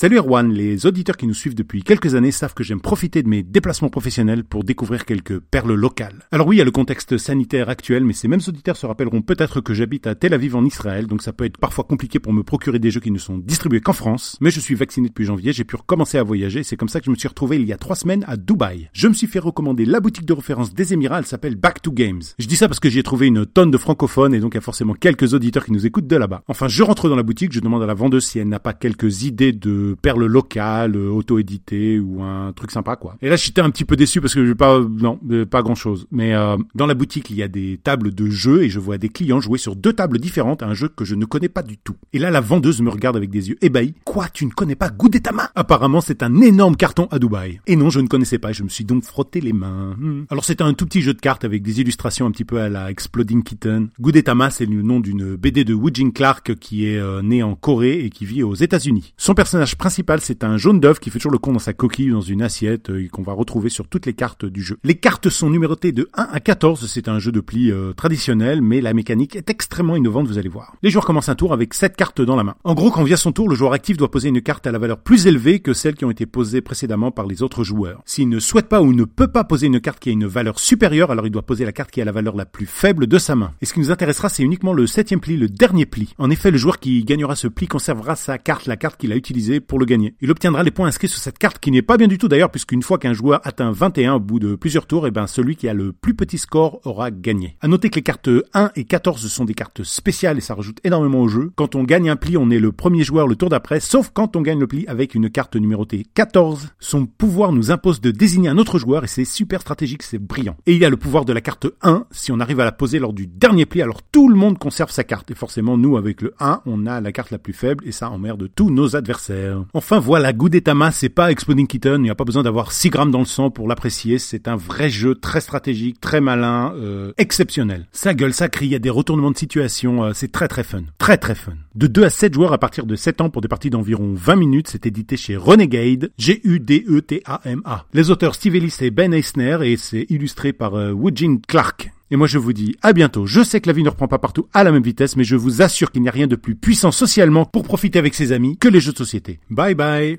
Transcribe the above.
Salut Erwan, les auditeurs qui nous suivent depuis quelques années savent que j'aime profiter de mes déplacements professionnels pour découvrir quelques perles locales. Alors oui, il y a le contexte sanitaire actuel, mais ces mêmes auditeurs se rappelleront peut-être que j'habite à Tel Aviv en Israël, donc ça peut être parfois compliqué pour me procurer des jeux qui ne sont distribués qu'en France, mais je suis vacciné depuis janvier, j'ai pu recommencer à voyager, c'est comme ça que je me suis retrouvé il y a trois semaines à Dubaï. Je me suis fait recommander la boutique de référence des Émirats, elle s'appelle Back to Games. Je dis ça parce que j'y ai trouvé une tonne de francophones et donc il y a forcément quelques auditeurs qui nous écoutent de là-bas. Enfin, je rentre dans la boutique, je demande à la vendeuse si elle n'a pas quelques idées de perles locales euh, auto-édité ou un truc sympa quoi. Et là j'étais un petit peu déçu parce que je pas non pas grand chose. Mais euh, dans la boutique il y a des tables de jeux et je vois des clients jouer sur deux tables différentes à un jeu que je ne connais pas du tout. Et là la vendeuse me regarde avec des yeux ébahis. Quoi tu ne connais pas Gudetama Apparemment c'est un énorme carton à Dubaï. Et non je ne connaissais pas. Je me suis donc frotté les mains. Hmm. Alors c'est un tout petit jeu de cartes avec des illustrations un petit peu à la Exploding Kitten. Gudetama c'est le nom d'une BD de Woojin Clark qui est euh, né en Corée et qui vit aux États-Unis. Son personnage principal c'est un jaune d'œuf qui fait toujours le con dans sa coquille dans une assiette euh, et qu'on va retrouver sur toutes les cartes du jeu. Les cartes sont numérotées de 1 à 14, c'est un jeu de pli euh, traditionnel, mais la mécanique est extrêmement innovante, vous allez voir. Les joueurs commencent un tour avec 7 cartes dans la main. En gros, quand vient son tour, le joueur actif doit poser une carte à la valeur plus élevée que celles qui ont été posées précédemment par les autres joueurs. S'il ne souhaite pas ou ne peut pas poser une carte qui a une valeur supérieure, alors il doit poser la carte qui a la valeur la plus faible de sa main. Et ce qui nous intéressera, c'est uniquement le septième pli, le dernier pli. En effet, le joueur qui gagnera ce pli conservera sa carte, la carte qu'il a utilisée pour le gagner. Il obtiendra les points inscrits sur cette carte qui n'est pas bien du tout d'ailleurs puisqu'une fois qu'un joueur atteint 21 au bout de plusieurs tours, et eh ben celui qui a le plus petit score aura gagné. À noter que les cartes 1 et 14 sont des cartes spéciales et ça rajoute énormément au jeu. Quand on gagne un pli, on est le premier joueur le tour d'après, sauf quand on gagne le pli avec une carte numérotée 14. Son pouvoir nous impose de désigner un autre joueur et c'est super stratégique, c'est brillant. Et il y a le pouvoir de la carte 1, si on arrive à la poser lors du dernier pli, alors tout le monde conserve sa carte. Et forcément, nous, avec le 1, on a la carte la plus faible et ça emmerde tous nos adversaires. Enfin voilà, Gudetama, c'est pas Exploding Kitten, il n'y a pas besoin d'avoir 6 grammes dans le sang pour l'apprécier, c'est un vrai jeu très stratégique, très malin, euh, exceptionnel. Ça gueule, ça crie, il y a des retournements de situation, euh, c'est très très fun. Très très fun. De 2 à 7 joueurs à partir de 7 ans pour des parties d'environ 20 minutes, c'est édité chez Renegade, G-U-D-E-T-A-M-A. Les auteurs Steve Ellis et Ben Eisner et c'est illustré par euh, Clark. Et moi je vous dis à bientôt. Je sais que la vie ne reprend pas partout à la même vitesse, mais je vous assure qu'il n'y a rien de plus puissant socialement pour profiter avec ses amis que les jeux de société. Bye bye